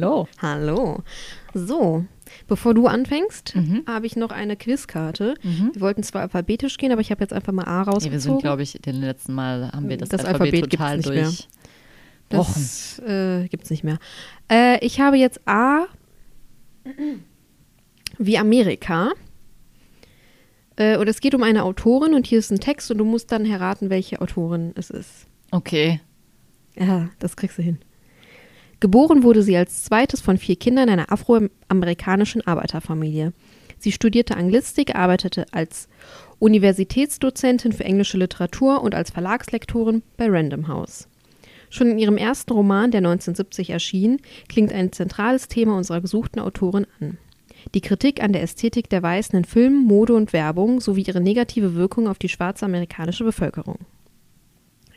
Hallo. Hallo. So, bevor du anfängst, mhm. habe ich noch eine Quizkarte. Mhm. Wir wollten zwar alphabetisch gehen, aber ich habe jetzt einfach mal A rausgezogen. Ja, wir sind, glaube ich, den letzten Mal haben wir das, das Alphabet, Alphabet total durch. Mehr. Das äh, gibt es nicht mehr. Äh, ich habe jetzt A wie Amerika. Äh, und es geht um eine Autorin und hier ist ein Text und du musst dann erraten, welche Autorin es ist. Okay. Ja, das kriegst du hin. Geboren wurde sie als zweites von vier Kindern einer afroamerikanischen Arbeiterfamilie. Sie studierte Anglistik, arbeitete als Universitätsdozentin für englische Literatur und als Verlagslektorin bei Random House. Schon in ihrem ersten Roman, der 1970 erschien, klingt ein zentrales Thema unserer gesuchten Autorin an. Die Kritik an der Ästhetik der Weißen in Film, Mode und Werbung sowie ihre negative Wirkung auf die schwarze amerikanische Bevölkerung.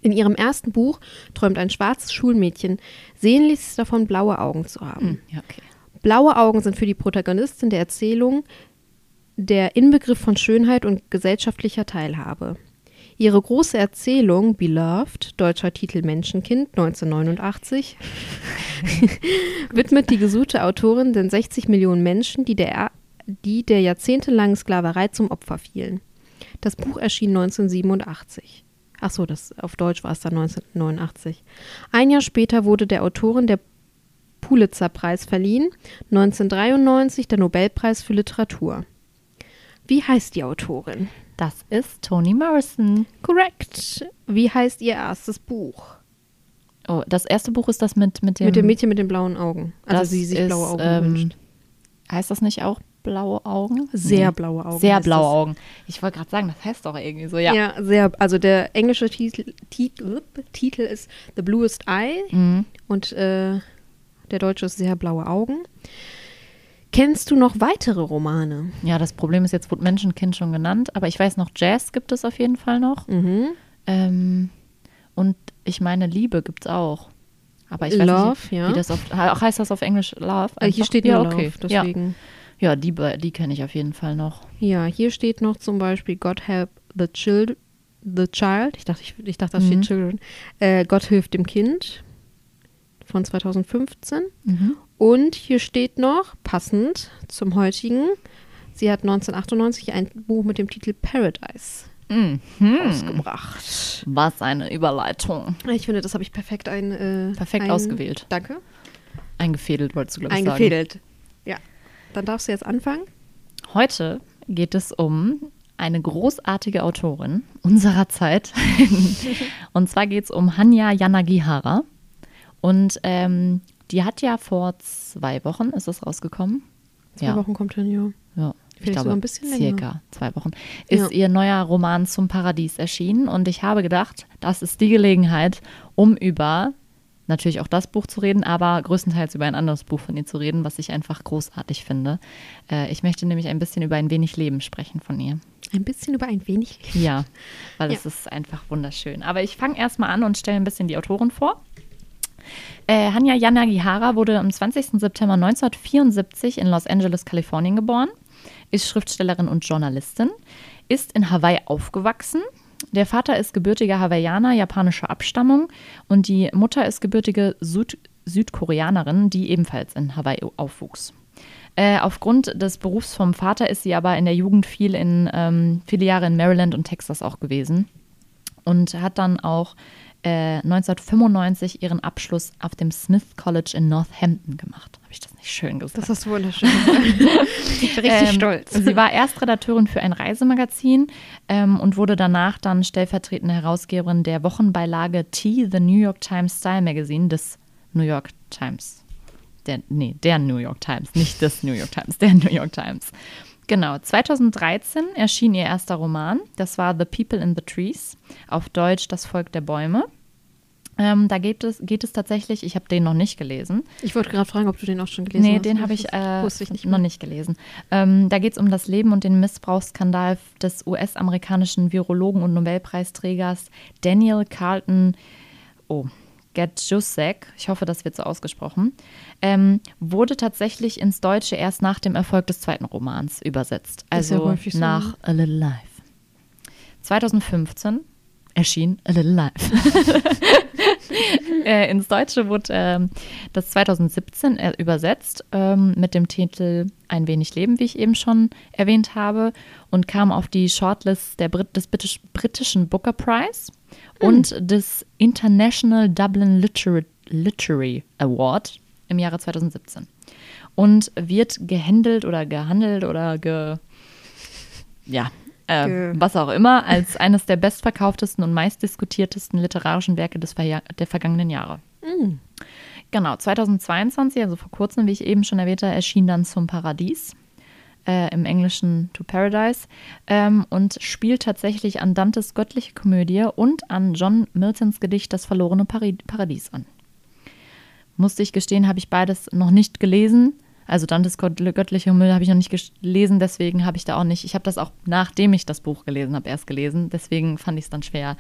In ihrem ersten Buch träumt ein schwarzes Schulmädchen sehnlichst davon, blaue Augen zu haben. Hm, ja, okay. Blaue Augen sind für die Protagonistin der Erzählung der Inbegriff von Schönheit und gesellschaftlicher Teilhabe. Ihre große Erzählung Beloved, deutscher Titel Menschenkind 1989, widmet die gesuchte Autorin den 60 Millionen Menschen, die der, die der jahrzehntelangen Sklaverei zum Opfer fielen. Das Buch erschien 1987. Ach so, das, auf Deutsch war es dann 1989. Ein Jahr später wurde der Autorin der Pulitzer-Preis verliehen, 1993 der Nobelpreis für Literatur. Wie heißt die Autorin? Das ist Toni Morrison. Korrekt. Wie heißt ihr erstes Buch? Oh, das erste Buch ist das mit, mit dem. Mit dem Mädchen mit den blauen Augen. Also sie sich blaue Augen ähm, wünscht. Heißt das nicht auch blaue Augen? Sehr nee. blaue Augen. Sehr blaue das. Augen. Ich wollte gerade sagen, das heißt doch irgendwie so, ja. Ja, sehr. Also der englische Titel, Titel, Titel ist The Bluest Eye mhm. und äh, der deutsche ist Sehr blaue Augen. Kennst du noch weitere Romane? Ja, das Problem ist, jetzt wurde Menschenkind schon genannt, aber ich weiß noch, Jazz gibt es auf jeden Fall noch. Mhm. Ähm, und ich meine, Liebe gibt es auch. Aber ich weiß Love, nicht, ja. wie das auf, heißt das auf Englisch Love? Einfach? Hier steht ja, okay. Love, deswegen. Ja. Ja, die, die kenne ich auf jeden Fall noch. Ja, hier steht noch zum Beispiel God help the child, the child. Ich dachte, ich, ich dachte, da steht mhm. Children. Äh, Gott hilft dem Kind von 2015. Mhm. Und hier steht noch, passend zum heutigen, sie hat 1998 ein Buch mit dem Titel Paradise mhm. ausgebracht. Was eine Überleitung. Ich finde, das habe ich perfekt ein, äh, perfekt ein, ausgewählt. Danke. Eingefädelt, wolltest du, glaube ich, sagen. Eingefädelt. Dann darfst du jetzt anfangen. Heute geht es um eine großartige Autorin unserer Zeit. und zwar geht es um Hanya Yanagihara. Und ähm, die hat ja vor zwei Wochen, ist es rausgekommen? Zwei ja. Wochen kommt hin, ja. Ja, ich glaube, ein bisschen circa länger. zwei Wochen, ist ja. ihr neuer Roman zum Paradies erschienen. Und ich habe gedacht, das ist die Gelegenheit, um über natürlich auch das Buch zu reden, aber größtenteils über ein anderes Buch von ihr zu reden, was ich einfach großartig finde. Äh, ich möchte nämlich ein bisschen über ein wenig Leben sprechen von ihr. Ein bisschen über ein wenig Leben? Ja, weil ja. es ist einfach wunderschön. Aber ich fange erstmal an und stelle ein bisschen die Autorin vor. Äh, Hanya Yanagihara wurde am 20. September 1974 in Los Angeles, Kalifornien geboren, ist Schriftstellerin und Journalistin, ist in Hawaii aufgewachsen, der Vater ist gebürtiger Hawaiianer japanischer Abstammung und die Mutter ist gebürtige Süd Südkoreanerin, die ebenfalls in Hawaii aufwuchs. Äh, aufgrund des Berufs vom Vater ist sie aber in der Jugend viel in ähm, viele Jahre in Maryland und Texas auch gewesen und hat dann auch 1995 äh, ihren Abschluss auf dem Smith College in Northampton gemacht. Schön gesagt? Das hast du wunderschön ich bin richtig ähm, stolz. Sie war Erstredakteurin für ein Reisemagazin ähm, und wurde danach dann stellvertretende Herausgeberin der Wochenbeilage T, The New York Times Style Magazine des New York Times. Der, nee, der New York Times, nicht des New York Times, der New York Times. Genau, 2013 erschien ihr erster Roman. Das war The People in the Trees, auf Deutsch Das Volk der Bäume. Ähm, da geht es, geht es tatsächlich, ich habe den noch nicht gelesen. Ich wollte gerade fragen, ob du den auch schon gelesen nee, hast. den habe ich, äh, ich nicht noch nicht gelesen. Ähm, da geht es um das Leben und den Missbrauchsskandal des US-amerikanischen Virologen und Nobelpreisträgers Daniel Carlton, oh, Gajusek, ich hoffe, das wird so ausgesprochen, ähm, wurde tatsächlich ins Deutsche erst nach dem Erfolg des zweiten Romans übersetzt. Ja Also häufig so, nach ne? A Little Life. 2015 erschien A Little Life. äh, ins Deutsche wurde ähm, das 2017 äh, übersetzt ähm, mit dem Titel Ein wenig Leben, wie ich eben schon erwähnt habe, und kam auf die Shortlist der Brit des British britischen Booker Prize und des International Dublin Literary, Literary Award im Jahre 2017. Und wird gehandelt oder gehandelt oder ge, ja, äh, was auch immer, als eines der bestverkauftesten und meistdiskutiertesten literarischen Werke des Verja der vergangenen Jahre. Mm. Genau, 2022, also vor kurzem, wie ich eben schon erwähnte, erschien dann zum Paradies. Äh, Im Englischen To Paradise ähm, und spielt tatsächlich an Dantes göttliche Komödie und an John Miltons Gedicht Das verlorene Pari Paradies an. Musste ich gestehen, habe ich beides noch nicht gelesen. Also Dantes göttliche Komödie habe ich noch nicht gelesen, deswegen habe ich da auch nicht. Ich habe das auch nachdem ich das Buch gelesen habe, erst gelesen. Deswegen fand ich es dann schwer,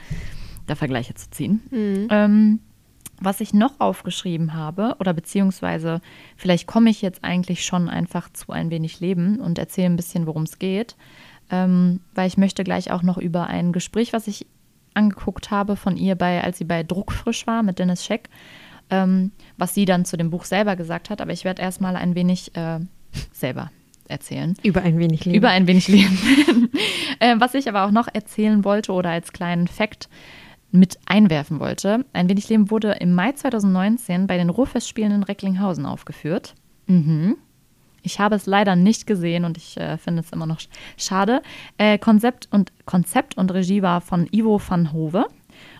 da Vergleiche zu ziehen. Ähm, was ich noch aufgeschrieben habe, oder beziehungsweise vielleicht komme ich jetzt eigentlich schon einfach zu ein wenig Leben und erzähle ein bisschen, worum es geht, ähm, weil ich möchte gleich auch noch über ein Gespräch, was ich angeguckt habe von ihr, bei, als sie bei Druckfrisch war mit Dennis Scheck, ähm, was sie dann zu dem Buch selber gesagt hat. Aber ich werde erstmal ein wenig äh, selber erzählen. Über ein wenig Leben. Über ein wenig Leben. äh, was ich aber auch noch erzählen wollte oder als kleinen Fakt mit einwerfen wollte. Ein wenig Leben wurde im Mai 2019 bei den Ruhrfestspielen in Recklinghausen aufgeführt. Mhm. Ich habe es leider nicht gesehen und ich äh, finde es immer noch sch- schade. Äh, Konzept, und, Konzept und Regie war von Ivo van Hove.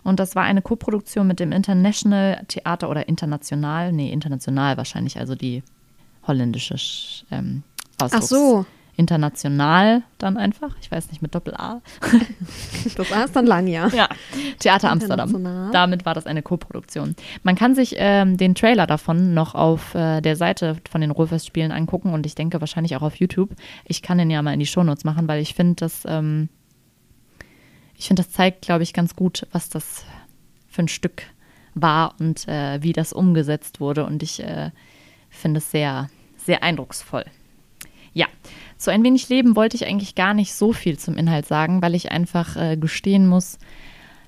Und das war eine Koproduktion mit dem International Theater oder international, nee, international wahrscheinlich, also die holländische Sch- ähm, Ach Ausdrucks- so, International dann einfach. Ich weiß nicht, mit Doppel-A. das war es dann lang, ja. Ja, Theater Amsterdam. Damit war das eine Koproduktion. Man kann sich ähm, den Trailer davon noch auf äh, der Seite von den Ruhrfestspielen angucken und ich denke wahrscheinlich auch auf YouTube. Ich kann den ja mal in die Shownotes machen, weil ich finde, das, ähm, ich finde, das zeigt, glaube ich, ganz gut, was das für ein Stück war und äh, wie das umgesetzt wurde. Und ich äh, finde es sehr, sehr eindrucksvoll. Ja, zu ein wenig Leben wollte ich eigentlich gar nicht so viel zum Inhalt sagen, weil ich einfach äh, gestehen muss,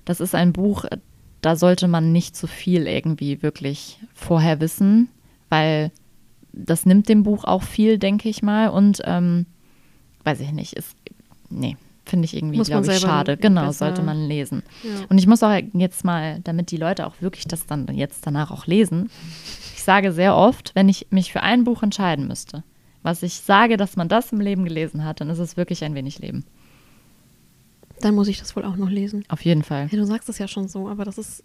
das ist ein Buch, da sollte man nicht so viel irgendwie wirklich vorher wissen, weil das nimmt dem Buch auch viel, denke ich mal. Und ähm, weiß ich nicht, ist, nee, finde ich irgendwie, glaube ich, schade. Genau, sollte man lesen. Ja. Und ich muss auch jetzt mal, damit die Leute auch wirklich das dann jetzt danach auch lesen, ich sage sehr oft, wenn ich mich für ein Buch entscheiden müsste, was ich sage, dass man das im Leben gelesen hat, dann ist es wirklich ein wenig Leben. Dann muss ich das wohl auch noch lesen. Auf jeden Fall. Ja, du sagst es ja schon so, aber das ist.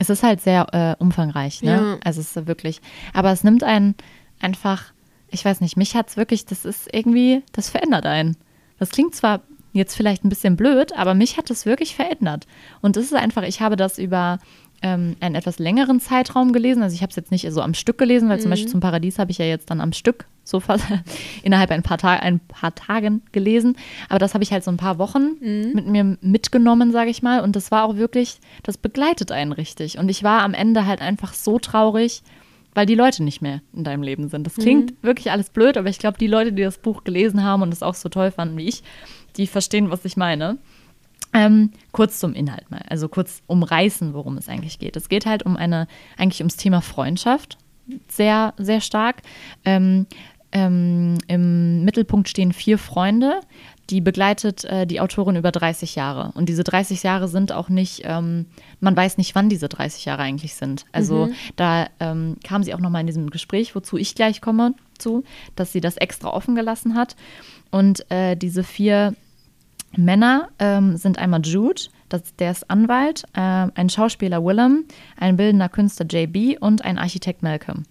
Es ist halt sehr äh, umfangreich, ne? Ja. Also es ist wirklich, aber es nimmt einen einfach, ich weiß nicht, mich hat's wirklich, das ist irgendwie, das verändert einen. Das klingt zwar jetzt vielleicht ein bisschen blöd, aber mich hat es wirklich verändert. Und es ist einfach, ich habe das über ähm, einen etwas längeren Zeitraum gelesen. Also ich habe es jetzt nicht so am Stück gelesen, weil zum Beispiel zum Paradies habe ich ja jetzt dann am Stück so fast innerhalb ein paar, Ta ein paar Tagen gelesen. Aber das habe ich halt so ein paar Wochen mit mir mitgenommen, sage ich mal. Und das war auch wirklich, das begleitet einen richtig. Und ich war am Ende halt einfach so traurig, weil die Leute nicht mehr in deinem Leben sind. Das klingt wirklich alles blöd, aber ich glaube, die Leute, die das Buch gelesen haben und es auch so toll fanden wie ich, die verstehen, was ich meine. Ähm, kurz zum Inhalt mal, also kurz umreißen, worum es eigentlich geht. Es geht halt um eine, eigentlich ums Thema Freundschaft, sehr, sehr stark. Ähm, ähm, Im Mittelpunkt stehen vier Freunde, die begleitet äh, die Autorin über 30 Jahre. Und diese 30 Jahre sind auch nicht, ähm, man weiß nicht, wann diese 30 Jahre eigentlich sind. Also da ähm, kam sie auch nochmal in diesem Gespräch, wozu ich gleich komme, zu, dass sie das extra offen gelassen hat. Und äh, diese vier Männer ähm, sind einmal Jude, Das, der ist Anwalt, äh, ein Schauspieler Willem, ein bildender Künstler JB und ein Architekt Malcolm.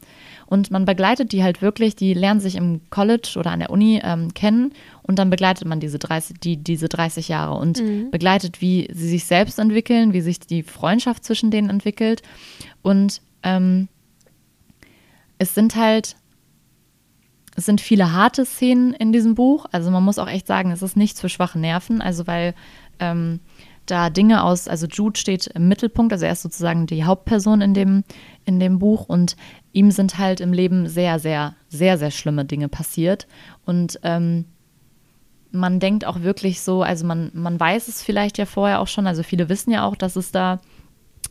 Und man begleitet die halt wirklich, die lernen sich im College oder an der Uni ähm, kennen und dann begleitet man diese 30, die, diese 30 Jahre und mhm. begleitet, wie sie sich selbst entwickeln, wie sich die Freundschaft zwischen denen entwickelt. Und ähm, es sind halt, es sind viele harte Szenen in diesem Buch. Also man muss auch echt sagen, es ist nichts für schwache Nerven. Also weil ähm, da Dinge aus, also Jude steht im Mittelpunkt, also er ist sozusagen die Hauptperson in dem, in dem Buch und ihm sind halt im Leben sehr, sehr, sehr, sehr schlimme Dinge passiert. Und ähm, man denkt auch wirklich so, also man, man weiß es vielleicht ja vorher auch schon, also viele wissen ja auch, dass es da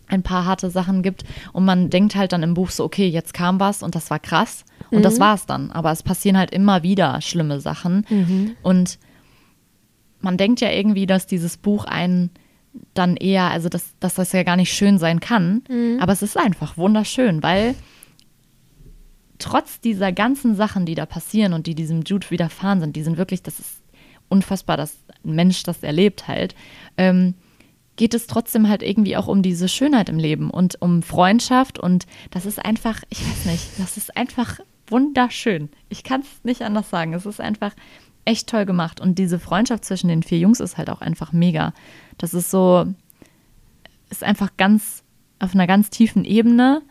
ein paar harte Sachen gibt und man denkt halt dann im Buch so, okay, jetzt kam was und das war krass und mhm. das war es dann. Aber es passieren halt immer wieder schlimme Sachen mhm. und man denkt ja irgendwie, dass dieses Buch einen dann eher, also dass, dass das ja gar nicht schön sein kann, mhm. aber es ist einfach wunderschön, weil trotz dieser ganzen Sachen, die da passieren und die diesem Jude widerfahren sind, die sind wirklich, das ist unfassbar, dass ein Mensch das erlebt halt, ähm, geht es trotzdem halt irgendwie auch um diese Schönheit im Leben und um Freundschaft und das ist einfach, ich weiß nicht, das ist einfach wunderschön. Ich kann es nicht anders sagen. Es ist einfach echt toll gemacht und diese Freundschaft zwischen den vier Jungs ist halt auch einfach mega. Das ist so, ist einfach ganz auf einer ganz tiefen Ebene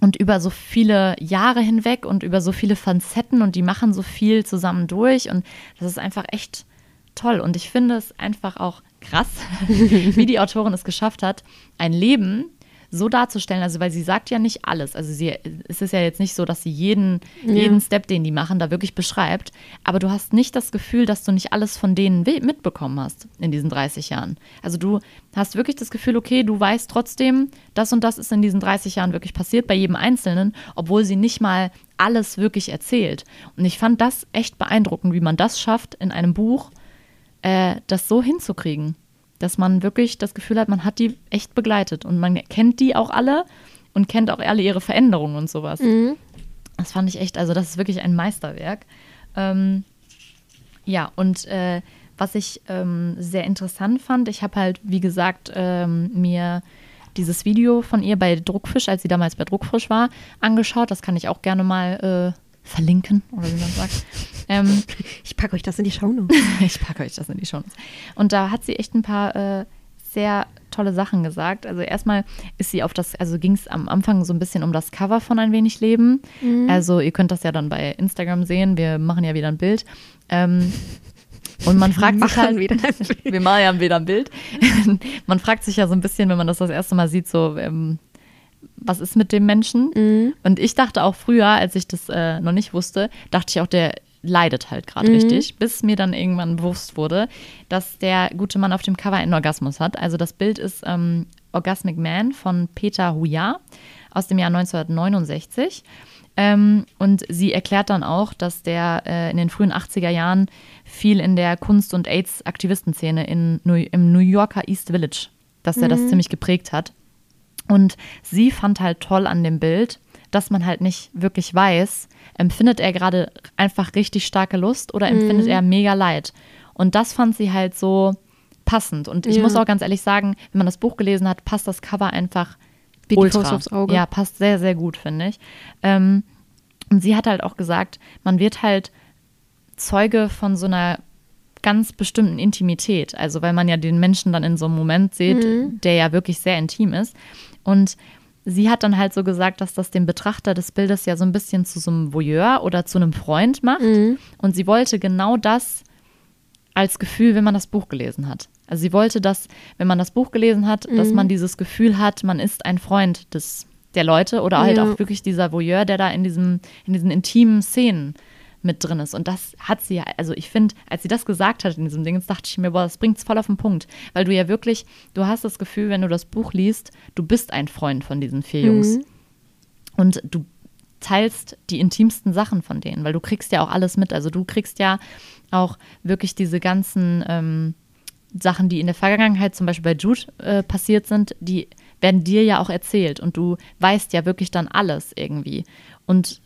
und über so viele Jahre hinweg und über so viele Facetten und die machen so viel zusammen durch und das ist einfach echt toll. Und ich finde es einfach auch krass, wie die Autorin es geschafft hat, ein Leben so darzustellen, also weil sie sagt ja nicht alles. Also sie, es ist ja jetzt nicht so, dass sie jeden, ja. jeden Step, den die machen, da wirklich beschreibt. Aber du hast nicht das Gefühl, dass du nicht alles von denen mitbekommen hast in diesen 30 Jahren. Also du hast wirklich das Gefühl, okay, du weißt trotzdem, das und das ist in diesen 30 Jahren wirklich passiert bei jedem Einzelnen, obwohl sie nicht mal alles wirklich erzählt. Und ich fand das echt beeindruckend, wie man das schafft, in einem Buch äh, das so hinzukriegen dass man wirklich das Gefühl hat, man hat die echt begleitet und man kennt die auch alle und kennt auch alle ihre Veränderungen und sowas. Mhm. Das fand ich echt, also das ist wirklich ein Meisterwerk. Ähm, ja, und äh, was ich ähm, sehr interessant fand, ich habe halt, wie gesagt, ähm, mir dieses Video von ihr bei Druckfisch, als sie damals bei Druckfisch war, angeschaut. Das kann ich auch gerne mal äh, verlinken oder wie man sagt. Ähm, ich packe euch das in die Shownotes. ich packe euch das in die Shownotes. Und da hat sie echt ein paar äh, sehr tolle Sachen gesagt. Also erstmal ist sie auf das, also ging es am Anfang so ein bisschen um das Cover von Ein wenig Leben. Mhm. Also ihr könnt das ja dann bei Instagram sehen. Wir machen ja wieder ein Bild. Ähm, und man fragt sich halt, wir machen ja wieder ein Bild. man fragt sich ja so ein bisschen, wenn man das das erste Mal sieht, so, ähm, was ist mit dem Menschen? Mhm. Und ich dachte auch früher, als ich das äh, noch nicht wusste, dachte ich auch, der leidet halt gerade mhm. richtig, bis mir dann irgendwann bewusst wurde, dass der gute Mann auf dem Cover einen Orgasmus hat. Also das Bild ist ähm, Orgasmic Man von Peter Huyar aus dem Jahr 1969. Ähm, und sie erklärt dann auch, dass der äh, in den frühen 80er Jahren viel in der Kunst- und AIDS-Aktivistenszene im New Yorker East Village, dass er mhm. das ziemlich geprägt hat. Und sie fand halt toll an dem Bild, dass man halt nicht wirklich weiß, empfindet er gerade einfach richtig starke Lust oder empfindet mhm. er mega Leid. Und das fand sie halt so passend. Und ich ja. muss auch ganz ehrlich sagen, wenn man das Buch gelesen hat, passt das Cover einfach Wie ultra. Die aufs Auge. Ja, passt sehr, sehr gut, finde ich. Ähm, und sie hat halt auch gesagt, man wird halt Zeuge von so einer ganz bestimmten Intimität. Also weil man ja den Menschen dann in so einem Moment sieht, mhm. der ja wirklich sehr intim ist. Und sie hat dann halt so gesagt, dass das den Betrachter des Bildes ja so ein bisschen zu so einem Voyeur oder zu einem Freund macht. Mhm. Und sie wollte genau das als Gefühl, wenn man das Buch gelesen hat. Also sie wollte, dass, wenn man das Buch gelesen hat, mhm. dass man dieses Gefühl hat, man ist ein Freund des, der Leute oder halt ja. auch wirklich dieser Voyeur, der da in, diesem, in diesen intimen Szenen mit drin ist. Und das hat sie ja, also ich finde, als sie das gesagt hat in diesem Ding, dachte ich mir, boah, das bringt es voll auf den Punkt. Weil du ja wirklich, du hast das Gefühl, wenn du das Buch liest, du bist ein Freund von diesen vier Jungs. Mhm. Und du teilst die intimsten Sachen von denen, weil du kriegst ja auch alles mit. Also du kriegst ja auch wirklich diese ganzen ähm, Sachen, die in der Vergangenheit zum Beispiel bei Jude äh, passiert sind, die werden dir ja auch erzählt und du weißt ja wirklich dann alles irgendwie. Und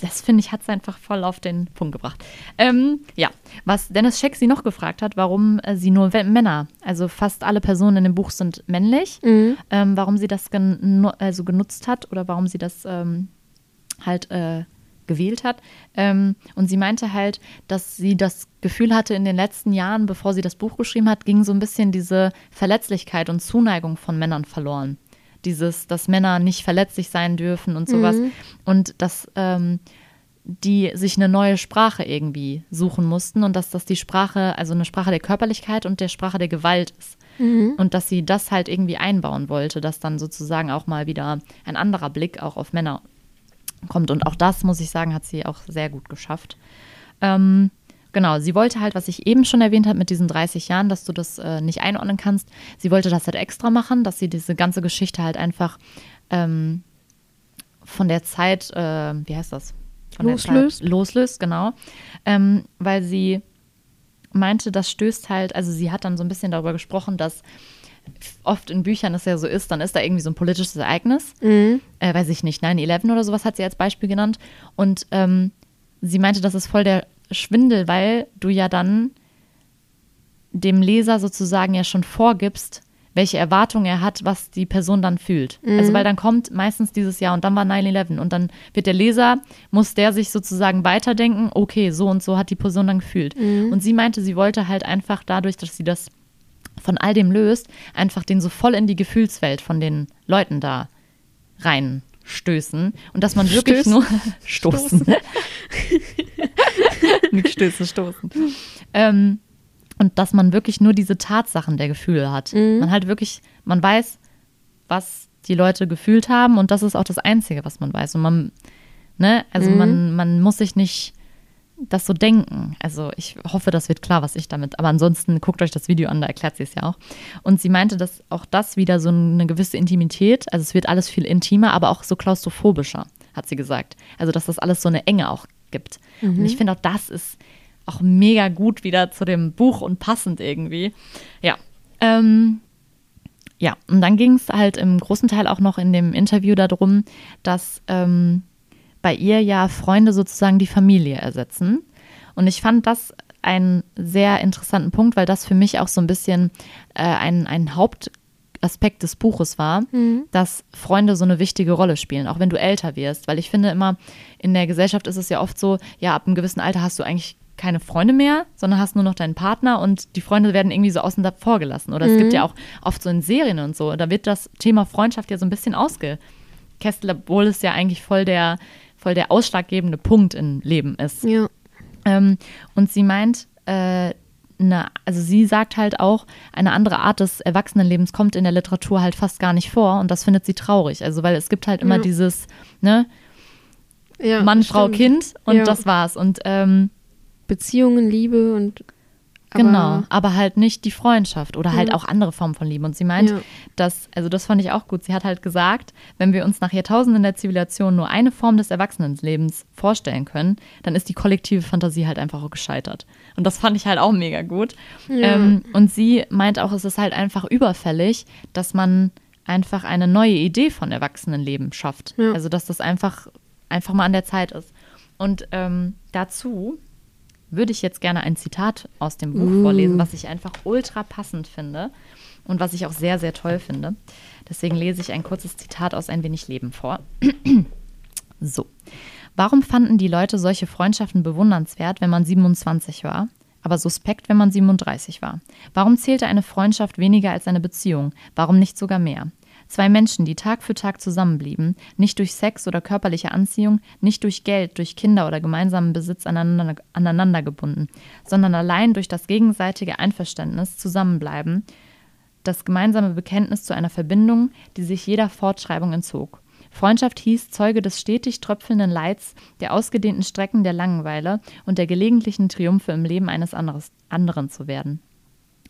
das finde ich, hat es einfach voll auf den Punkt gebracht. Ähm, ja, was Dennis Scheck sie noch gefragt hat, warum äh, sie nur Männer, also fast alle Personen in dem Buch sind männlich, Mhm. ähm, warum sie das gen also genutzt hat oder warum sie das ähm, halt äh, gewählt hat. Ähm, und sie meinte halt, dass sie das Gefühl hatte, in den letzten Jahren, bevor sie das Buch geschrieben hat, ging so ein bisschen diese Verletzlichkeit und Zuneigung von Männern verloren. Dieses, dass Männer nicht verletzlich sein dürfen und sowas. Und dass ähm, die sich eine neue Sprache irgendwie suchen mussten und dass das die Sprache, also eine Sprache der Körperlichkeit und der Sprache der Gewalt ist. Und dass sie das halt irgendwie einbauen wollte, dass dann sozusagen auch mal wieder ein anderer Blick auch auf Männer kommt. Und auch das, muss ich sagen, hat sie auch sehr gut geschafft. Ähm, genau, sie wollte halt, was ich eben schon erwähnt habe mit diesen 30 Jahren, dass du das äh, nicht einordnen kannst. Sie wollte das halt extra machen, dass sie diese ganze Geschichte halt einfach ähm, von der Zeit, äh, wie heißt das? Von Loslöst. Loslöst, genau. Ähm, weil sie meinte, das stößt halt, also sie hat dann so ein bisschen darüber gesprochen, dass oft in Büchern es ja so ist, dann ist da irgendwie so ein politisches Ereignis, Mhm. äh, weiß ich nicht, 9-11 oder sowas hat sie als Beispiel genannt. Und ähm, sie meinte, das ist voll der Schwindel, weil du ja dann dem Leser sozusagen ja schon vorgibst, welche Erwartung er hat, was die Person dann fühlt. Also weil dann kommt meistens dieses Jahr und dann war 9-11 und dann wird der Leser, muss der sich sozusagen weiterdenken, okay, so und so hat die Person dann gefühlt. Und sie meinte, sie wollte halt einfach dadurch, dass sie das von all dem löst, einfach den so voll in die Gefühlswelt von den Leuten da reinstößen und dass man wirklich Stößen. nur stoßen. Nicht stößen, stoßen. Ähm, und dass man wirklich nur diese Tatsachen der Gefühle hat. Man halt wirklich, man weiß, was die Leute gefühlt haben und das ist auch das Einzige, was man weiß. Und man, ne, also man, man muss sich nicht das so denken. Also ich hoffe, das wird klar, was ich damit. Aber ansonsten guckt euch das Video an, da erklärt sie es ja auch. Und sie meinte, dass auch das wieder so eine gewisse Intimität, also es wird alles viel intimer, aber auch so klaustrophobischer, hat sie gesagt. Also dass das alles so eine Enge auch gibt. Und ich finde auch das ist auch mega gut wieder zu dem Buch und passend irgendwie. Ja. Ähm, ja, und dann ging es halt im großen Teil auch noch in dem Interview darum, dass ähm, bei ihr ja Freunde sozusagen die Familie ersetzen. Und ich fand das einen sehr interessanten Punkt, weil das für mich auch so ein bisschen äh, ein, ein Hauptaspekt des Buches war, dass Freunde so eine wichtige Rolle spielen, auch wenn du älter wirst. Weil ich finde immer, in der Gesellschaft ist es ja oft so, ja, ab einem gewissen Alter hast du eigentlich keine Freunde mehr, sondern hast nur noch deinen Partner und die Freunde werden irgendwie so außen vor gelassen. Oder es gibt ja auch oft so in Serien und so, da wird das Thema Freundschaft ja so ein bisschen ausgekästelt, obwohl es ja eigentlich voll der, voll der ausschlaggebende Punkt im Leben ist. Ja. Ähm, und sie meint, äh, eine, also sie sagt halt auch, eine andere Art des Erwachsenenlebens kommt in der Literatur halt fast gar nicht vor und das findet sie traurig. Also weil es gibt halt immer Ja. dieses, ne, ja Mann, Frau, stimmt. Kind und Ja. das war's. Und ähm, Beziehungen, Liebe und. Aber- genau, aber halt nicht die Freundschaft oder halt Ja. auch andere Formen von Liebe. Und sie meint, Ja. dass, also das fand ich auch gut, sie hat halt gesagt, wenn wir uns nach Jahrtausenden der Zivilisation nur eine Form des Erwachsenenlebens vorstellen können, dann ist die kollektive Fantasie halt einfach auch gescheitert. Und das fand ich halt auch mega gut. Ähm, und sie meint auch, es ist halt einfach überfällig, dass man einfach eine neue Idee von Erwachsenenleben schafft. Ja. Also dass das einfach, einfach mal an der Zeit ist. Und ähm, dazu würde ich jetzt gerne ein Zitat aus dem Buch vorlesen, was ich einfach ultra passend finde und was ich auch sehr, sehr toll finde. Deswegen lese ich ein kurzes Zitat aus Ein wenig Leben vor. so. Warum fanden die Leute solche Freundschaften bewundernswert, wenn man 27 war, aber suspekt, wenn man 37 war? Warum zählte eine Freundschaft weniger als eine Beziehung? Warum nicht sogar mehr? Zwei Menschen, die Tag für Tag zusammenblieben, nicht durch Sex oder körperliche Anziehung, nicht durch Geld, durch Kinder oder gemeinsamen Besitz aneinander, aneinander gebunden, sondern allein durch das gegenseitige Einverständnis zusammenbleiben, das gemeinsame Bekenntnis zu einer Verbindung, die sich jeder Fortschreibung entzog. Freundschaft hieß, Zeuge des stetig tröpfelnden Leids, der ausgedehnten Strecken der Langeweile und der gelegentlichen Triumphe im Leben eines anderes, anderen zu werden.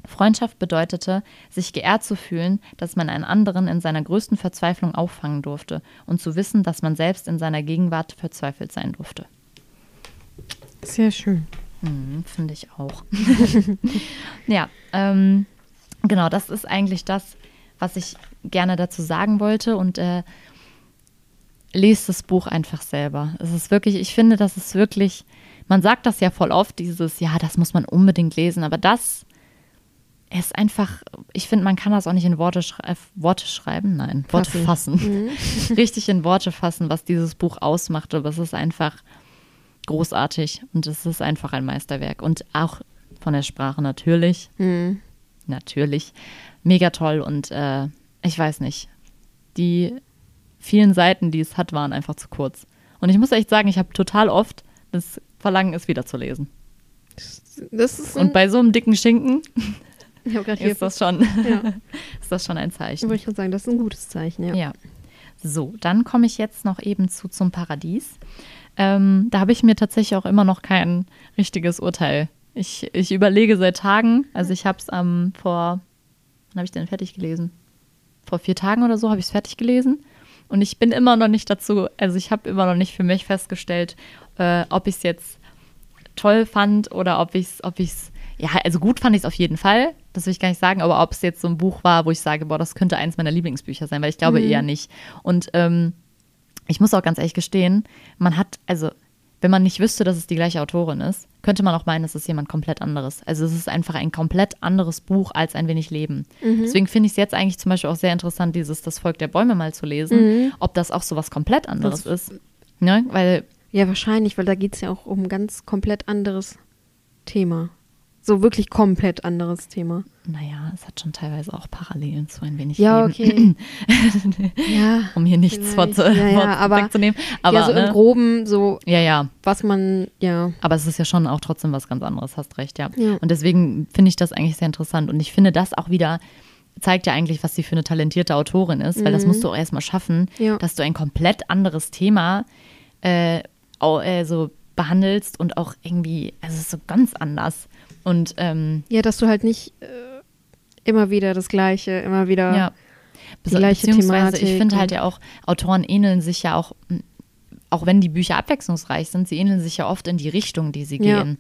Freundschaft bedeutete, sich geehrt zu fühlen, dass man einen anderen in seiner größten Verzweiflung auffangen durfte und zu wissen, dass man selbst in seiner Gegenwart verzweifelt sein durfte. Sehr schön. Mhm, Finde ich auch. ja, ähm, genau, das ist eigentlich das, was ich gerne dazu sagen wollte. Und äh, lest das Buch einfach selber. Es ist wirklich, ich finde, das ist wirklich, man sagt das ja voll oft, dieses, ja, das muss man unbedingt lesen, aber das ist einfach, ich finde, man kann das auch nicht in Worte, schrei Worte schreiben, nein, Worte fassen. Mhm. Richtig in Worte fassen, was dieses Buch ausmacht, aber es ist einfach großartig und es ist einfach ein Meisterwerk und auch von der Sprache natürlich, mhm. natürlich, mega toll und äh, ich weiß nicht, die vielen Seiten, die es hat, waren einfach zu kurz. Und ich muss echt sagen, ich habe total oft das Verlangen, es wieder zu lesen. und bei so einem dicken Schinken ist, das schon, ja. ist das schon ein Zeichen. Würde ich schon sagen, das ist ein gutes Zeichen, ja. ja. So, dann komme ich jetzt noch eben zu zum Paradies. Ähm, da habe ich mir tatsächlich auch immer noch kein richtiges Urteil. Ich, ich überlege seit Tagen, also ich habe es ähm, vor, wann habe ich denn fertig gelesen? Vor vier Tagen oder so habe ich es fertig gelesen. Und ich bin immer noch nicht dazu, also ich habe immer noch nicht für mich festgestellt, äh, ob ich es jetzt toll fand oder ob ich es, ob ich es, ja, also gut fand ich es auf jeden Fall, das will ich gar nicht sagen, aber ob es jetzt so ein Buch war, wo ich sage, boah, das könnte eins meiner Lieblingsbücher sein, weil ich glaube mhm. eher nicht. Und ähm, ich muss auch ganz ehrlich gestehen, man hat, also wenn man nicht wüsste, dass es die gleiche Autorin ist, könnte man auch meinen, es ist jemand komplett anderes. Also es ist einfach ein komplett anderes Buch als ein wenig Leben. Mhm. Deswegen finde ich es jetzt eigentlich zum Beispiel auch sehr interessant, dieses Das Volk der Bäume mal zu lesen, mhm. ob das auch so was komplett anderes das, ist. Ne? Weil, ja, wahrscheinlich, weil da geht es ja auch um ein ganz komplett anderes Thema so wirklich komplett anderes Thema. Naja, es hat schon teilweise auch Parallelen zu ein wenig Ja, Leben. okay. ja, um hier nichts vorzu ja, ja, aber, wegzunehmen. Aber ja, so ne? im Groben so, ja, ja. was man, ja. Aber es ist ja schon auch trotzdem was ganz anderes, hast recht, ja. ja. Und deswegen finde ich das eigentlich sehr interessant. Und ich finde das auch wieder zeigt ja eigentlich, was sie für eine talentierte Autorin ist, weil mhm. das musst du auch erstmal schaffen, ja. dass du ein komplett anderes Thema äh, äh, so behandelst und auch irgendwie, also es ist so ganz anders. Und ähm, ja, dass du halt nicht äh, immer wieder das Gleiche, immer wieder ja. die gleiche Beziehungsweise Thematik. Ich finde halt ja auch, Autoren ähneln sich ja auch, auch wenn die Bücher abwechslungsreich sind, sie ähneln sich ja oft in die Richtung, die sie ja. gehen.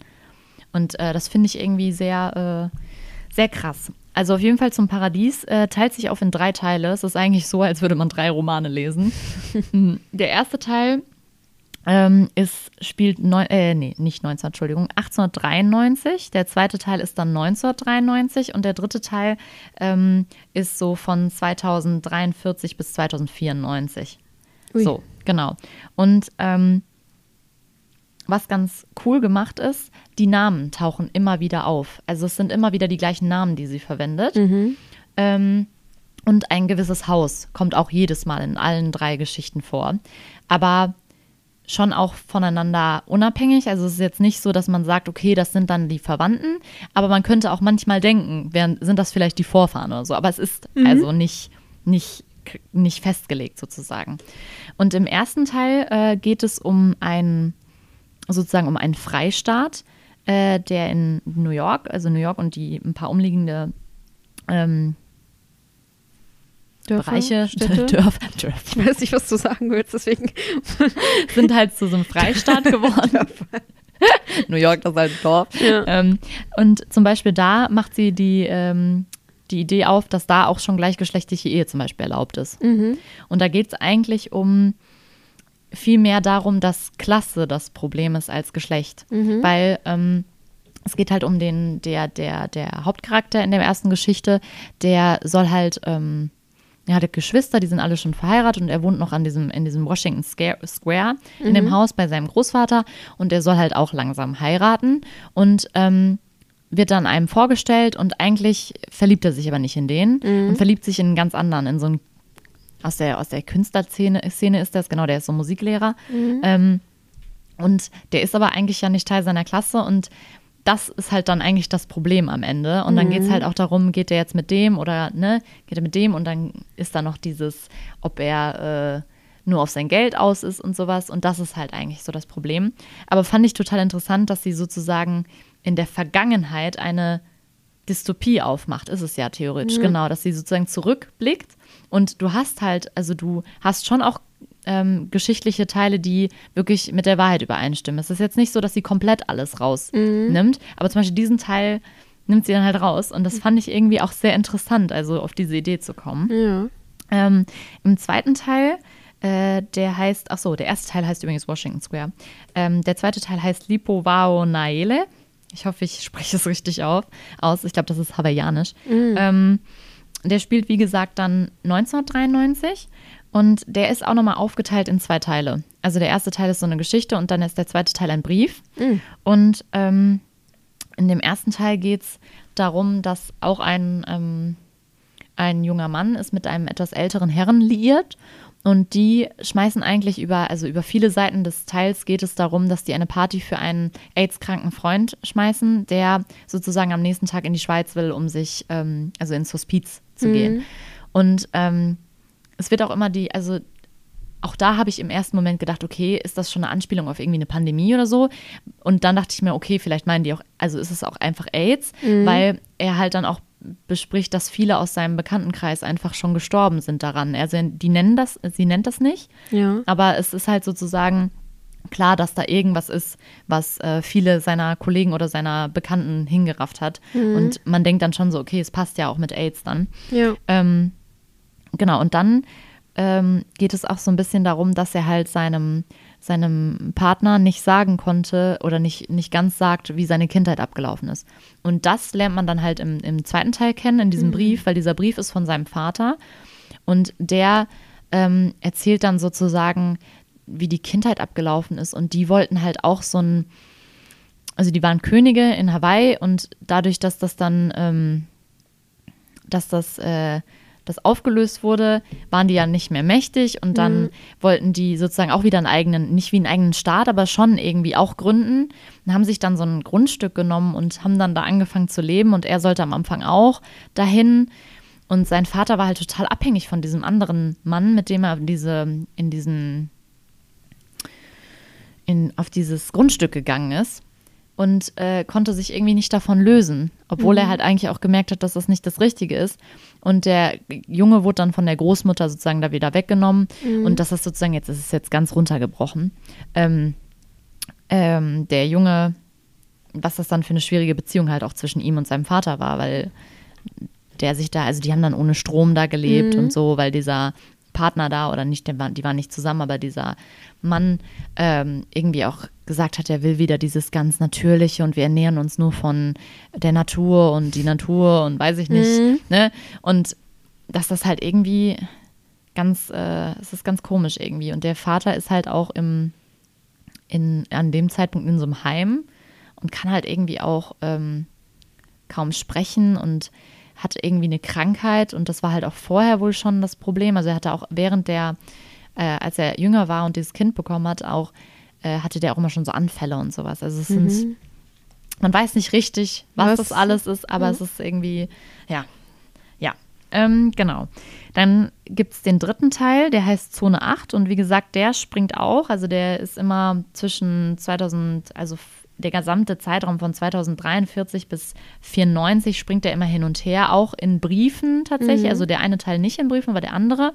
Und äh, das finde ich irgendwie sehr, äh, sehr krass. Also auf jeden Fall zum Paradies äh, teilt sich auf in drei Teile. Es ist eigentlich so, als würde man drei Romane lesen. Der erste Teil ähm, ist, spielt, neun, äh, nee, nicht 19, Entschuldigung, 1893. Der zweite Teil ist dann 1993 und der dritte Teil ähm, ist so von 2043 bis 2094. Ui. So, genau. Und ähm, was ganz cool gemacht ist, die Namen tauchen immer wieder auf. Also es sind immer wieder die gleichen Namen, die sie verwendet. Mhm. Ähm, und ein gewisses Haus kommt auch jedes Mal in allen drei Geschichten vor. Aber schon auch voneinander unabhängig. Also es ist jetzt nicht so, dass man sagt, okay, das sind dann die Verwandten, aber man könnte auch manchmal denken, sind das vielleicht die Vorfahren oder so. Aber es ist mhm. also nicht, nicht, nicht festgelegt sozusagen. Und im ersten Teil äh, geht es um einen, sozusagen um einen Freistaat, äh, der in New York, also New York und die ein paar umliegende ähm, Dörfer, Bereiche, Städte. Dörf, Dörf. Ich weiß nicht, was du sagen willst, deswegen sind halt zu so einem Freistaat geworden. New York, das ist halt ein Dorf. Ja. Ähm, und zum Beispiel da macht sie die, ähm, die Idee auf, dass da auch schon gleichgeschlechtliche Ehe zum Beispiel erlaubt ist. Mhm. Und da geht es eigentlich um viel mehr darum, dass Klasse das Problem ist als Geschlecht. Mhm. Weil ähm, es geht halt um den, der, der, der Hauptcharakter in der ersten Geschichte, der soll halt ähm, er hatte Geschwister, die sind alle schon verheiratet und er wohnt noch an diesem, in diesem Washington Square in mhm. dem Haus bei seinem Großvater und er soll halt auch langsam heiraten und ähm, wird dann einem vorgestellt und eigentlich verliebt er sich aber nicht in den mhm. und verliebt sich in einen ganz anderen, in so einen aus der, aus der Künstlerszene Szene ist das, genau, der ist so Musiklehrer. Mhm. Ähm, und der ist aber eigentlich ja nicht Teil seiner Klasse und das ist halt dann eigentlich das Problem am Ende. Und dann mhm. geht es halt auch darum, geht er jetzt mit dem oder ne, geht er mit dem und dann ist da noch dieses, ob er äh, nur auf sein Geld aus ist und sowas. Und das ist halt eigentlich so das Problem. Aber fand ich total interessant, dass sie sozusagen in der Vergangenheit eine Dystopie aufmacht, ist es ja theoretisch, mhm. genau, dass sie sozusagen zurückblickt und du hast halt, also du hast schon auch ähm, geschichtliche Teile, die wirklich mit der Wahrheit übereinstimmen. Es ist jetzt nicht so, dass sie komplett alles rausnimmt, mhm. aber zum Beispiel diesen Teil nimmt sie dann halt raus. Und das fand ich irgendwie auch sehr interessant, also auf diese Idee zu kommen. Ja. Ähm, Im zweiten Teil Äh, der heißt, ach so, der erste Teil heißt übrigens Washington Square. Ähm, der zweite Teil heißt Lipo Wao Naele. Ich hoffe, ich spreche es richtig auf, aus. Ich glaube, das ist hawaiianisch. Mhm. Ähm, der spielt, wie gesagt, dann 1993 und der ist auch nochmal aufgeteilt in zwei Teile. Also der erste Teil ist so eine Geschichte und dann ist der zweite Teil ein Brief. Mhm. Und ähm, in dem ersten Teil geht es darum, dass auch ein, ähm, ein junger Mann ist mit einem etwas älteren Herren liiert. Und die schmeißen eigentlich über, also über viele Seiten des Teils geht es darum, dass die eine Party für einen AIDS-kranken Freund schmeißen, der sozusagen am nächsten Tag in die Schweiz will, um sich, ähm, also ins Hospiz zu Mhm. gehen. Und ähm, es wird auch immer die, also auch da habe ich im ersten Moment gedacht, okay, ist das schon eine Anspielung auf irgendwie eine Pandemie oder so? Und dann dachte ich mir, okay, vielleicht meinen die auch, also ist es auch einfach AIDS, weil er halt dann auch bespricht, dass viele aus seinem Bekanntenkreis einfach schon gestorben sind daran. Also die nennen das, sie nennt das nicht, Ja. aber es ist halt sozusagen klar, dass da irgendwas ist, was äh, viele seiner Kollegen oder seiner Bekannten hingerafft hat. Und man denkt dann schon so, okay, es passt ja auch mit AIDS dann. Ja. Ähm, genau, und dann ähm, geht es auch so ein bisschen darum, dass er halt seinem, seinem Partner nicht sagen konnte oder nicht, nicht ganz sagt, wie seine Kindheit abgelaufen ist. Und das lernt man dann halt im, im zweiten Teil kennen, in diesem Brief, weil dieser Brief ist von seinem Vater. Und der ähm, erzählt dann sozusagen, wie die Kindheit abgelaufen ist. Und die wollten halt auch so ein, also die waren Könige in Hawaii und dadurch, dass das dann, ähm, dass das, äh, das aufgelöst wurde, waren die ja nicht mehr mächtig und dann wollten die sozusagen auch wieder einen eigenen, nicht wie einen eigenen Staat, aber schon irgendwie auch gründen und haben sich dann so ein Grundstück genommen und haben dann da angefangen zu leben und er sollte am Anfang auch dahin. Und sein Vater war halt total abhängig von diesem anderen Mann, mit dem er diese, in diesen, in, auf dieses Grundstück gegangen ist und äh, konnte sich irgendwie nicht davon lösen, obwohl er halt eigentlich auch gemerkt hat, dass das nicht das Richtige ist. Und der Junge wurde dann von der Großmutter sozusagen da wieder weggenommen und das ist sozusagen jetzt, das ist jetzt ganz runtergebrochen. Ähm, ähm, der Junge, was das dann für eine schwierige Beziehung halt auch zwischen ihm und seinem Vater war, weil der sich da, also die haben dann ohne Strom da gelebt und so, weil dieser Partner da oder nicht, die waren nicht zusammen, aber dieser Mann ähm, irgendwie auch gesagt hat, er will wieder dieses ganz Natürliche und wir ernähren uns nur von der Natur und die Natur und weiß ich nicht. Ne? Und dass das halt irgendwie ganz, äh, es ist ganz komisch irgendwie. Und der Vater ist halt auch im, in, an dem Zeitpunkt in so einem Heim und kann halt irgendwie auch ähm, kaum sprechen und hat irgendwie eine Krankheit und das war halt auch vorher wohl schon das Problem. Also er hatte auch während der, äh, als er jünger war und dieses Kind bekommen hat, auch äh, hatte der auch immer schon so Anfälle und sowas. Also es sind, man weiß nicht richtig, was, Was- das alles ist, aber es ist irgendwie, ja, ja, ähm, genau. Dann gibt es den dritten Teil, der heißt Zone 8 und wie gesagt, der springt auch, also der ist immer zwischen 2000, also der gesamte Zeitraum von 2043 bis 94 springt er immer hin und her, auch in Briefen tatsächlich. Also der eine Teil nicht in Briefen, aber der andere.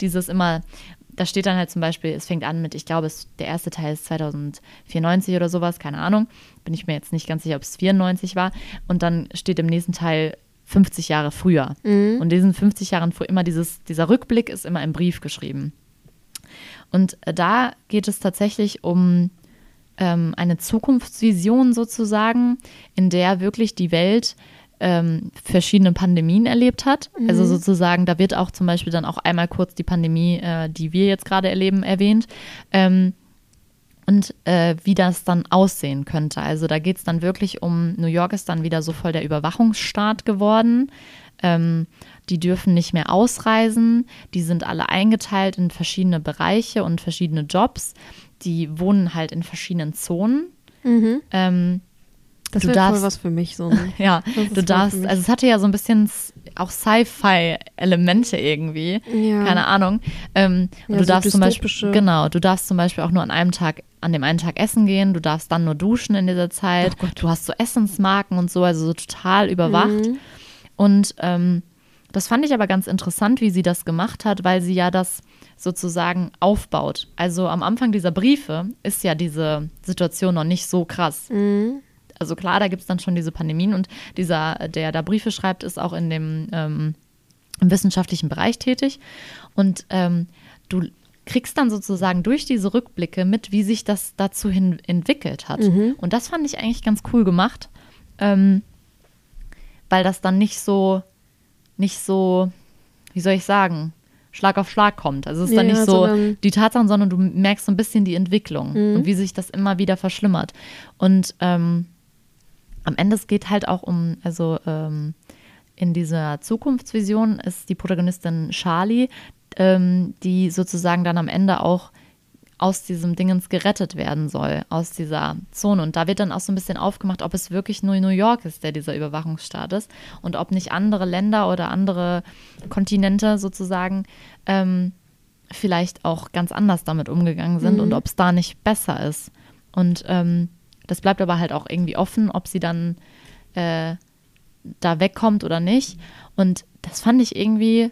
Dieses immer, da steht dann halt zum Beispiel, es fängt an mit, ich glaube, es, der erste Teil ist 2094 oder sowas, keine Ahnung. Bin ich mir jetzt nicht ganz sicher, ob es 94 war. Und dann steht im nächsten Teil 50 Jahre früher. Und diesen 50 Jahren früher, immer dieses, dieser Rückblick ist immer im Brief geschrieben. Und äh, da geht es tatsächlich um ähm, eine Zukunftsvision sozusagen, in der wirklich die Welt ähm, verschiedene Pandemien erlebt hat. Also sozusagen, da wird auch zum Beispiel dann auch einmal kurz die Pandemie, äh, die wir jetzt gerade erleben, erwähnt. Ähm, und äh, wie das dann aussehen könnte. Also da geht es dann wirklich um, New York ist dann wieder so voll der Überwachungsstaat geworden. Ähm, die dürfen nicht mehr ausreisen. Die sind alle eingeteilt in verschiedene Bereiche und verschiedene Jobs. Die wohnen halt in verschiedenen Zonen. Ähm, Das Du darfst- voll was für mich. So ein, ja, du darfst, also es hatte ja so ein bisschen auch Sci-Fi-Elemente irgendwie, Ja. keine Ahnung. Ähm, und Ja, du so darfst zum Beispiel, genau, du darfst zum Beispiel auch nur an einem Tag, an dem einen Tag essen gehen, du darfst dann nur duschen in dieser Zeit, du hast so Essensmarken und so, also so total überwacht. Mhm. Und ähm, das fand ich aber ganz interessant, wie sie das gemacht hat, weil sie ja das sozusagen aufbaut. Also am Anfang dieser Briefe ist ja diese Situation noch nicht so krass. Also klar, da gibt es dann schon diese Pandemien und dieser, der da Briefe schreibt, ist auch in dem ähm, im wissenschaftlichen Bereich tätig. Und ähm, du kriegst dann sozusagen durch diese Rückblicke mit, wie sich das dazu hin entwickelt hat. Mhm. Und das fand ich eigentlich ganz cool gemacht, ähm, weil das dann nicht so, nicht so, wie soll ich sagen, Schlag auf Schlag kommt. Also es ist dann Ja, nicht so sondern- die Tatsachen, sondern du merkst so ein bisschen die Entwicklung Mhm. und wie sich das immer wieder verschlimmert. Und ähm, am Ende es geht halt auch um, also ähm, in dieser Zukunftsvision ist die Protagonistin Charlie, ähm, die sozusagen dann am Ende auch aus diesem Dingens gerettet werden soll, aus dieser Zone. Und da wird dann auch so ein bisschen aufgemacht, ob es wirklich nur New York ist, der dieser Überwachungsstaat ist und ob nicht andere Länder oder andere Kontinente sozusagen ähm, vielleicht auch ganz anders damit umgegangen sind und ob es da nicht besser ist. Und ähm, das bleibt aber halt auch irgendwie offen, ob sie dann äh, da wegkommt oder nicht. Und das fand ich irgendwie,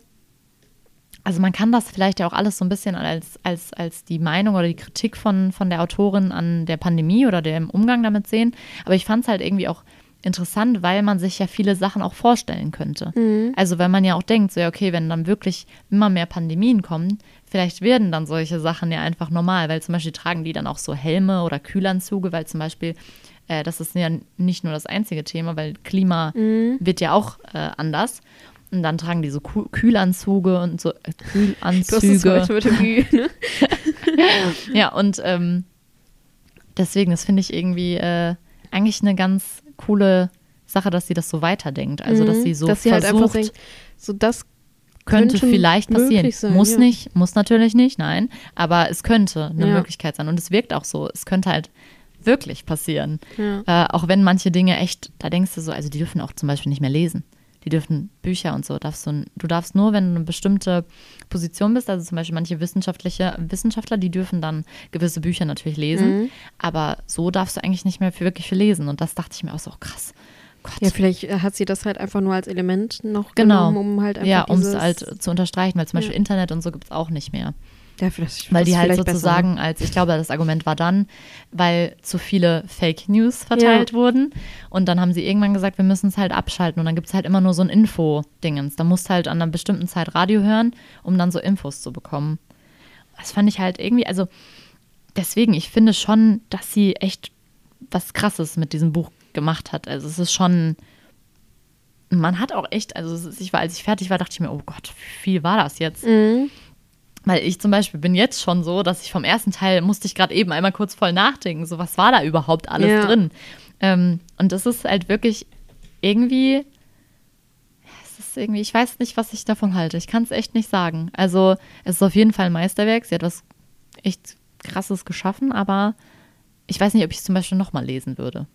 also man kann das vielleicht ja auch alles so ein bisschen als, als, als die Meinung oder die Kritik von, von der Autorin an der Pandemie oder dem Umgang damit sehen. Aber ich fand es halt irgendwie auch interessant, weil man sich ja viele Sachen auch vorstellen könnte. Also wenn man ja auch denkt, so ja, okay, wenn dann wirklich immer mehr Pandemien kommen, vielleicht werden dann solche Sachen ja einfach normal, weil zum Beispiel tragen die dann auch so Helme oder Kühlanzüge, weil zum Beispiel, äh, das ist ja nicht nur das einzige Thema, weil Klima wird ja auch äh, anders. Und dann tragen die so Kühlanzüge und so äh, Du hast es Kühlanzüge. heute mit dem Ü, ne? Ja, und ähm, deswegen, das finde ich irgendwie äh, eigentlich eine ganz coole Sache, dass sie das so weiterdenkt. Also, dass sie so Mhm. dass sie halt versucht, einfach denkt, so das könnte könnte vielleicht passieren. sein, muss ja. nicht, muss natürlich nicht, nein. Aber es könnte eine Ja. Möglichkeit sein. Und es wirkt auch so. Es könnte halt wirklich passieren. Ja. Äh, auch wenn manche Dinge echt, da denkst du so, also die dürfen auch zum Beispiel nicht mehr lesen. Die dürfen Bücher und so. Darfst du, du darfst nur, wenn du eine bestimmte Position bist, also zum Beispiel manche wissenschaftliche Wissenschaftler, die dürfen dann gewisse Bücher natürlich lesen. Mhm. Aber so darfst du eigentlich nicht mehr für wirklich viel lesen. Und das dachte ich mir auch so, oh, krass. Gott. Ja, vielleicht äh, hat sie das halt einfach nur als Element noch Genau. genommen, um halt einfach ja, um es halt zu unterstreichen, weil zum Beispiel Ja. Internet und so gibt es auch nicht mehr. Ja, Weil die halt vielleicht besser. sozusagen als, ich glaube, das Argument war dann, weil zu viele Fake News verteilt wurden. Und dann haben sie irgendwann gesagt, wir müssen es halt abschalten. Und dann gibt es halt immer nur so ein Info-Dingens. Da musst du halt an einer bestimmten Zeit Radio hören, um dann so Infos zu bekommen. Das fand ich halt irgendwie, also deswegen, ich finde schon, dass sie echt was Krasses mit diesem Buch gemacht hat. Also es ist schon, man hat auch echt, also ich war, als ich fertig war, dachte ich mir, oh Gott, wie viel war das jetzt? Mhm. Weil ich zum Beispiel bin jetzt schon so, dass ich vom ersten Teil musste ich gerade eben einmal kurz voll nachdenken, so was war da überhaupt alles Ja. drin. Ähm, und das ist halt wirklich irgendwie, es ist irgendwie, ich weiß nicht, was ich davon halte. Ich kann es echt nicht sagen. Also es ist auf jeden Fall ein Meisterwerk. Sie hat was echt krasses geschaffen, aber ich weiß nicht, ob ich es zum Beispiel nochmal lesen würde.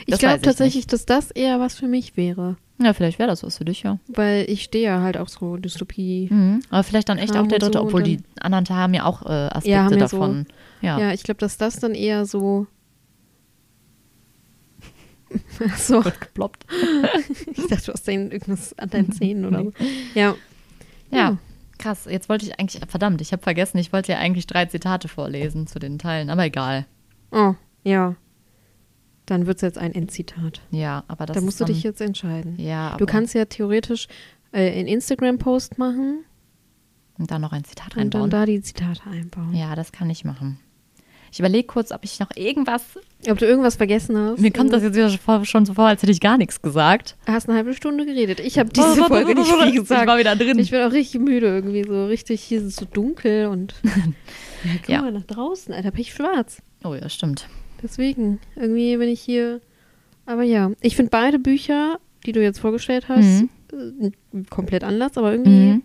Ich Das glaube ich tatsächlich, dass das eher was für mich wäre. Ja, vielleicht wäre das was für dich, ja. Weil ich stehe ja halt auch so Dystopie. Mhm. Aber vielleicht dann echt auch der dritte, so, obwohl die anderen Teile haben ja auch äh, Aspekte Ja, haben ja so- davon. ja. Ja, ich glaube, dass das dann eher so. So, Wird geploppt. ich dachte, du hast den irgendwas an deinen Zähnen oder so. Ja. Ja, Ja. krass. Jetzt wollte ich eigentlich, verdammt, ich habe vergessen, ich wollte ja eigentlich drei Zitate vorlesen zu den Teilen, aber egal. Oh, ja. Dann wird es jetzt ein Endzitat. Ja, aber das Da musst du dann, dich jetzt entscheiden. Ja, aber Du kannst ja theoretisch äh, einen Instagram-Post machen und dann noch ein Zitat und dann reinbauen. da die Zitate einbauen. Ja, das kann ich machen. Ich überlege kurz, ob ich noch irgendwas. Ob du irgendwas vergessen hast. Mir kommt das jetzt wieder vor- schon so vor, als hätte ich gar nichts gesagt. Du hast eine halbe Stunde geredet. Ich habe diese Folge nicht viel gesagt. Ich war wieder drin. Ich bin auch richtig müde irgendwie. So richtig, hier ist es so dunkel und. ja, guck Ja. mal nach draußen, Alter, bin ich schwarz. oh ja, stimmt. Deswegen, irgendwie bin ich hier. Aber ja, ich finde beide Bücher, die du jetzt vorgestellt hast, äh, komplett anders, aber irgendwie Mhm.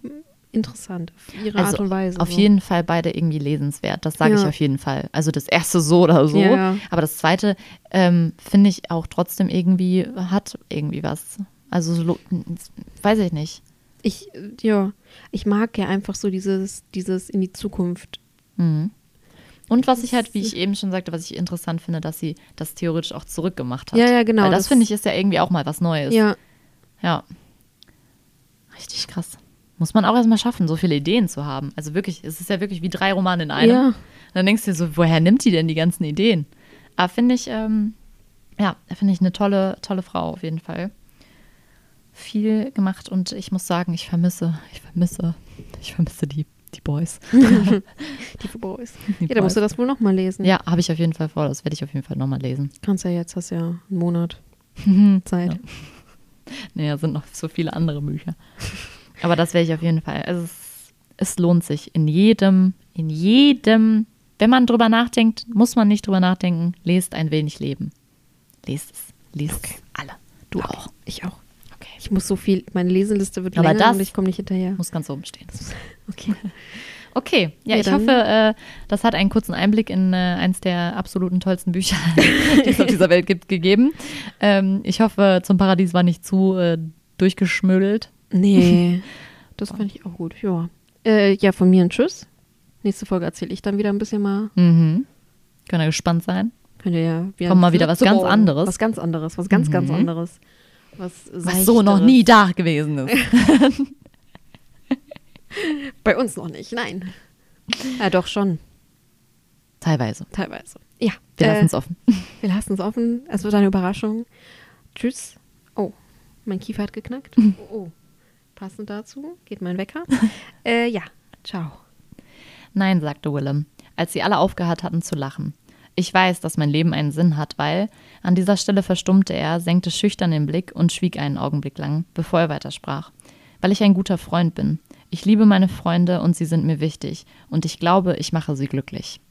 interessant auf ihre Also, Art und Weise. Auf so. jeden Fall beide irgendwie lesenswert. Das sage ich Ja. auf jeden Fall. Also das erste so oder so. Ja. Aber das zweite ähm, finde ich auch trotzdem irgendwie, hat irgendwie was. Also weiß ich nicht. Ich, äh, ja, ich mag ja einfach so dieses, dieses in die Zukunft. Mhm. Und was ich halt, wie ich eben schon sagte, was ich interessant finde, dass sie das theoretisch auch zurückgemacht hat. Ja, ja, genau, Weil das, das- finde ich ist ja irgendwie auch mal was Neues. Ja, Ja. Richtig krass. Muss man auch erstmal schaffen, so viele Ideen zu haben. Also wirklich, es ist ja wirklich wie drei Romane in einem. Ja. Und dann denkst du dir so, woher nimmt die denn die ganzen Ideen? Aber finde ich, ähm, ja, finde ich eine tolle, tolle Frau auf jeden Fall. Viel gemacht und ich muss sagen, ich vermisse, ich vermisse, ich vermisse die Die Boys. Die Boys. Die Ja, da musst du das wohl nochmal lesen. Ja, habe ich auf jeden Fall vor. Das werde ich auf jeden Fall nochmal lesen. Kannst ja jetzt, hast ja einen Monat Zeit. Ja. Da sind noch so viele andere Bücher. Aber das werde ich auf jeden Fall. Also es, es lohnt sich in jedem, in jedem, wenn man drüber nachdenkt, muss man nicht drüber nachdenken, lest ein wenig Leben. Lest es. Lest Okay. es alle. Du auch. Ich auch. Ich muss so viel, meine Leseliste wird Aber länger das- und ich komme nicht hinterher. Muss ganz oben stehen. Okay. Okay, ja, Ja, ich dann- hoffe, äh, das hat einen kurzen Einblick in äh, eins der absoluten tollsten Bücher, die es auf dieser Welt gibt, gegeben. Ähm, ich hoffe, zum Paradies war nicht zu äh, durchgeschmödelt. Nee, das fand ich auch gut. Ja. Äh, ja, von mir ein Tschüss. Nächste Folge erzähle ich dann wieder ein bisschen mal. Mhm. Können wir gespannt sein. Könnt ihr ja wieder Kommt mal wieder was ganz anderes. Was ganz anderes, was ganz, ganz Mhm. anderes. Was, Was so noch nie da gewesen ist. Bei uns noch nicht, nein. Ja, doch schon, Teilweise. teilweise. Ja. Wir äh, lassen es offen. Wir lassen es offen. Es wird eine Überraschung. Tschüss. Oh, mein Kiefer hat geknackt. Oh, oh. Passend dazu geht mein Wecker. äh, ja, ciao. Nein, sagte Willem, als sie alle aufgehört hatten zu lachen. Ich weiß, dass mein Leben einen Sinn hat, weil an dieser Stelle verstummte er, senkte schüchtern den Blick und schwieg einen Augenblick lang, bevor er weitersprach. Weil ich ein guter Freund bin. Ich liebe meine Freunde und sie sind mir wichtig. Und ich glaube, ich mache sie glücklich.